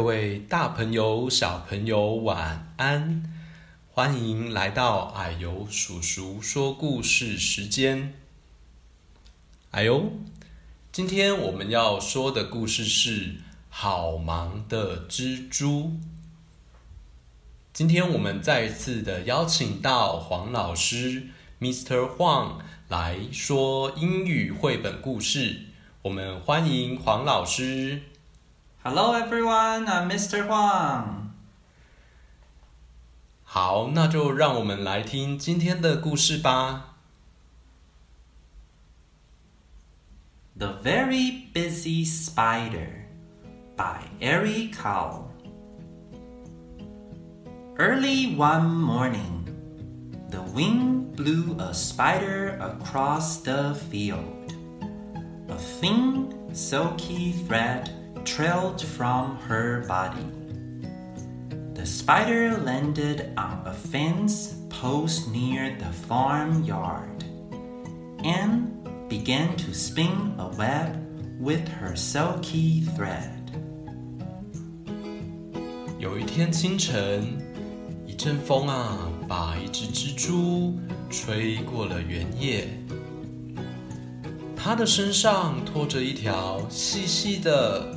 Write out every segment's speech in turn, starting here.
各位大朋友、小朋友，晚安！欢迎来到矮油叔叔说故事时间。哎油，今天我们要说的故事是《好忙的蜘蛛》。今天我们再一次的邀请到黄老师，Mr. Huang 来说英语绘本故事。我们欢迎黄老师。Hello everyone, I'm Mr. Huang. 好，那就让我们来听今天的故事吧。The Very Busy Spider by Eric Carle. Early one morning, the wind blew a spider across the field. A thin, silky thread trailed from her body. The spider landed on a fence post near the farmyard and began to spin a web with her silky thread. 有一天清晨，一阵风啊，把一只蜘蛛吹过了原野。它的身上拖着一条细细的、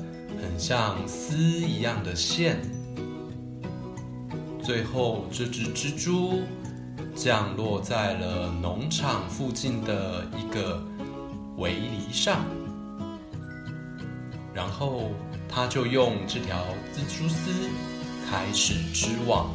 像丝一样的线。最后，这只蜘蛛降落在了农场附近的一个围篱上，然后它就用这条蜘蛛丝开始织网。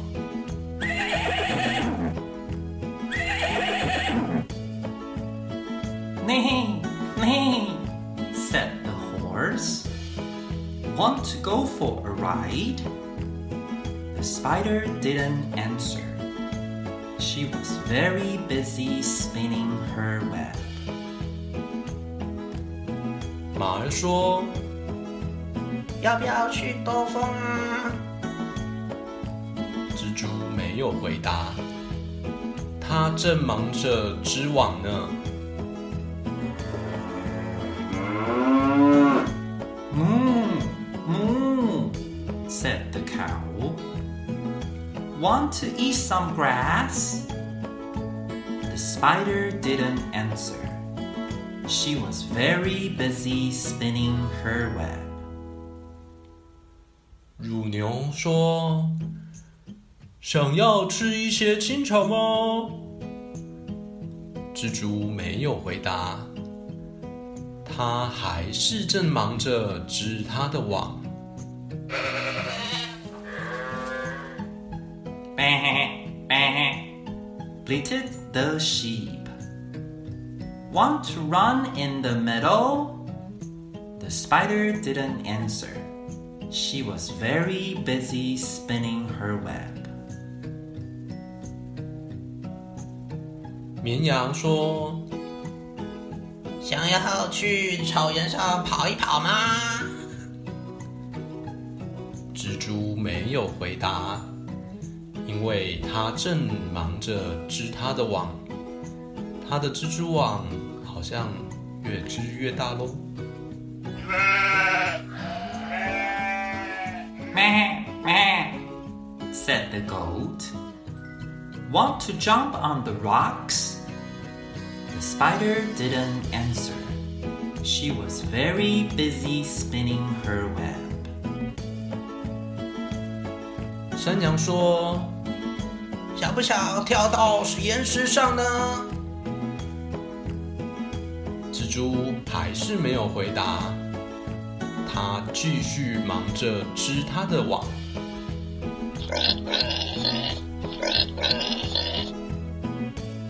for a ride? The spider didn't answer. She was very busy spinning her web. 马儿说要不要去兜风啊？：“蜘蛛没有回答，它正忙着织网呢。 Want to eat some grass? The spider didn't answer. She was very busy spinning her web. 乳牛说：“想要吃一些青草吗？”蜘蛛没有回答，它还是正忙着织它的网。 bleated the sheep. Want to run in the meadow? The spider didn't answer. She was very busy spinning her web. 绵羊说想要去草原上跑一跑吗？：“蜘蛛没有回答， 因为它正忙着织它的网。它的蜘蛛网好像越织越大喽。” Meh, meh, said the goat. Want to jump on the rocks? The spider didn't answer. She was very busy spinning her web. 山羊说 想不想跳到岩石上呢？：“蜘蛛还是没有回答，它继续忙着织它的网。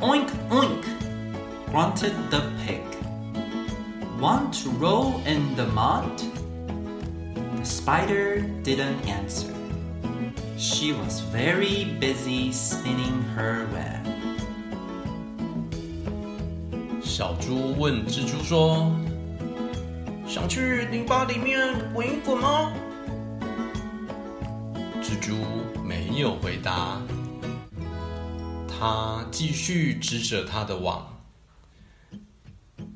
Oink, oink, grunted the pig. Want to roll in the mud? The spider didn't answer. She was very busy spinning her web. 小猪问蜘蛛说想去泥巴里面滚一滚吗？蜘蛛没有回答，它继续织着它的网。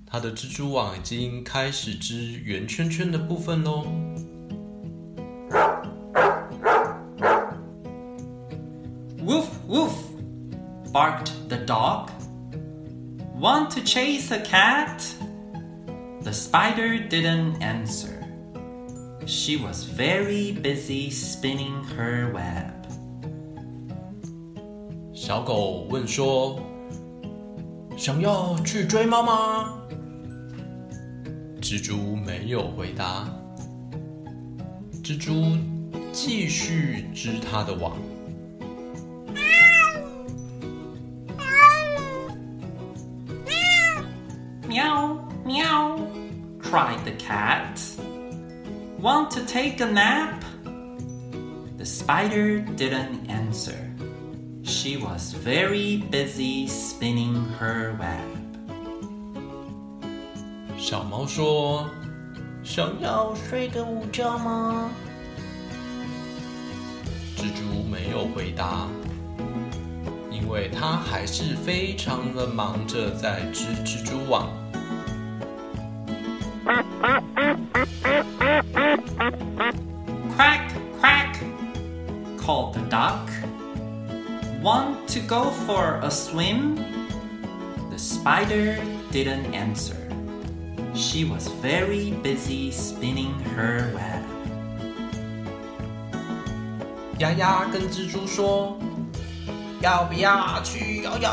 它的蜘蛛网已经开始织圆圈圈的部分喽。Woof, woof, barked the dog. Want to chase a cat? The spider didn't answer. She was very busy spinning her web. 小狗问说：“想要去追猫吗？”蜘蛛没有回答。蜘蛛继续织它的网。 cried the cat. Want to take a nap? The spider didn't answer. She was very busy spinning her web. 小猫说：“想要。睡个午觉吗？”蜘蛛没有回答，因为它还是非常的忙着在织蜘蛛网。 Go for a swim? The spider didn't answer. She was very busy spinning her web. 丫丫跟蜘蛛说要不要去游泳？：“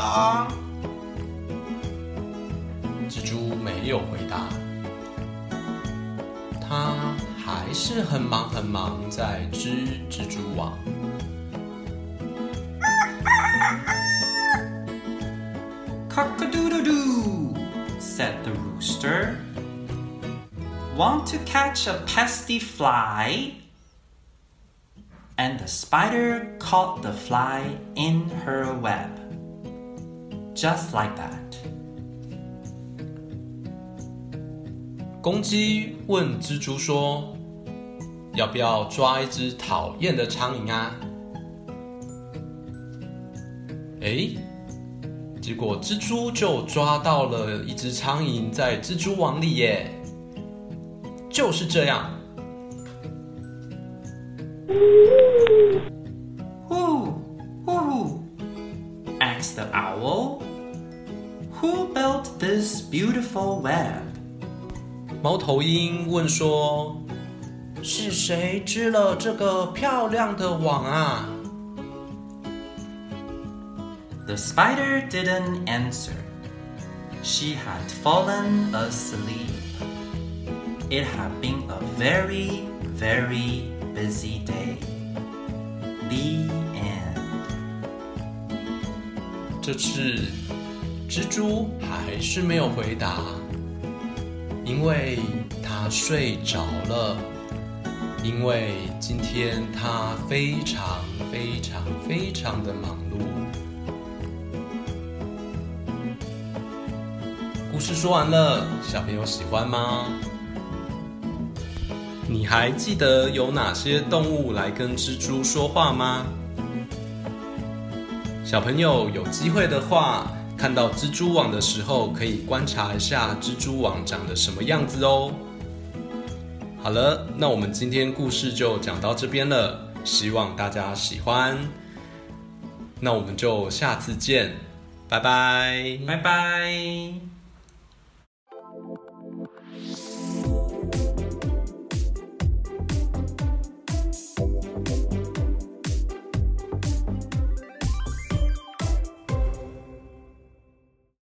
蜘蛛没有回答，它还是很忙很忙在织蜘蛛网。” Cock-a-doodle-doo, said the rooster. Want to catch a pesky fly? And the spider caught the fly in her web. Just like that. 公鸡问蜘蛛说：“要不要抓一只讨厌的苍蝇啊？”诶， 结果蜘蛛就抓到了一只苍蝇在蜘蛛网里耶！就是这样，Who? Who? asked the owl. Who built this beautiful web? 猫头鹰问说：“是谁织了这个漂亮的网啊？” The spider didn't answer. She had fallen asleep. It had been a very, very busy day. The end. 这次蜘蛛还是没有回答，因为它睡着了。因为今天它非常非常非常的忙 故事说完了，小朋友喜欢吗？你还记得有哪些动物来跟蜘蛛说话吗？小朋友有机会的话，看到蜘蛛网的时候，可以观察一下蜘蛛网长得什么样子哦。好了，那我们今天故事就讲到这边了，希望大家喜欢。那我们就下次见，拜拜。拜拜